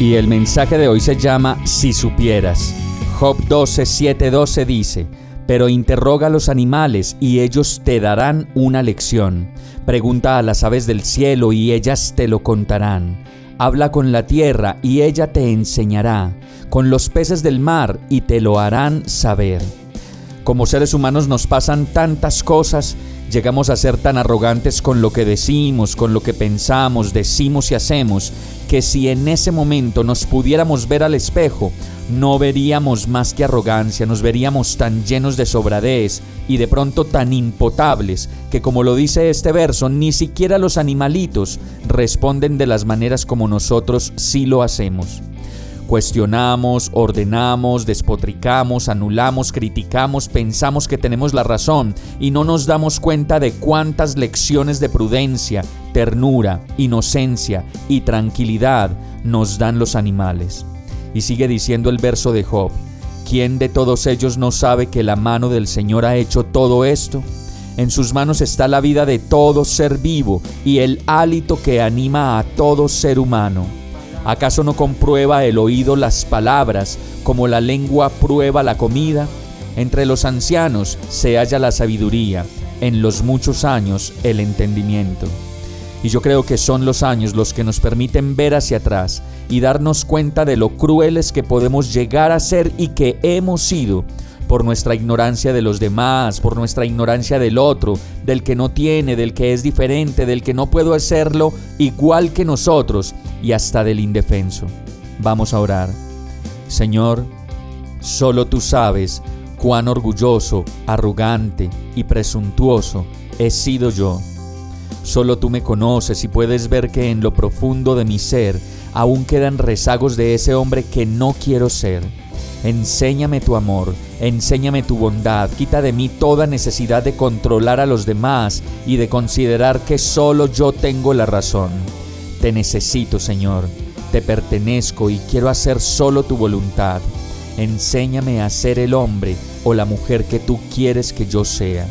Y el mensaje de hoy se llama Si supieras. Job 12, 7, 12 dice, pero interroga a los animales y ellos te darán una lección. Pregunta a las aves del cielo y ellas te lo contarán. Habla con la tierra y ella te enseñará, con los peces del mar y te lo harán saber. Como seres humanos nos pasan tantas cosas, llegamos a ser tan arrogantes con lo que decimos, con lo que pensamos, decimos y hacemos, que si en ese momento nos pudiéramos ver al espejo, no veríamos más que arrogancia, nos veríamos tan llenos de sobradez y de pronto tan impotables que como lo dice este verso, ni siquiera los animalitos responden de las maneras como nosotros sí lo hacemos. Cuestionamos, ordenamos, despotricamos, anulamos, criticamos, pensamos que tenemos la razón y no nos damos cuenta de cuántas lecciones de prudencia, ternura, inocencia y tranquilidad nos dan los animales. Y sigue diciendo el verso de Job, ¿quién de todos ellos no sabe que la mano del Señor ha hecho todo esto? En sus manos está la vida de todo ser vivo y el hálito que anima a todo ser humano. ¿Acaso no comprueba el oído las palabras como la lengua prueba la comida? Entre los ancianos se halla la sabiduría, en los muchos años el entendimiento. Y yo creo que son los años los que nos permiten ver hacia atrás y darnos cuenta de lo crueles que podemos llegar a ser y que hemos sido por nuestra ignorancia de los demás, por nuestra ignorancia del otro, del que no tiene, del que es diferente, del que no puedo hacerlo igual que nosotros y hasta del indefenso. Vamos a orar. Señor, solo tú sabes cuán orgulloso, arrogante y presuntuoso he sido yo. Solo tú me conoces y puedes ver que en lo profundo de mi ser aún quedan rezagos de ese hombre que no quiero ser. Enséñame tu amor, enséñame tu bondad, quita de mí toda necesidad de controlar a los demás y de considerar que solo yo tengo la razón. Te necesito, Señor, te pertenezco y quiero hacer solo tu voluntad. Enséñame a ser el hombre o la mujer que tú quieres que yo sea.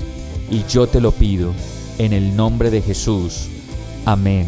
Y yo te lo pido, en el nombre de Jesús. Amén.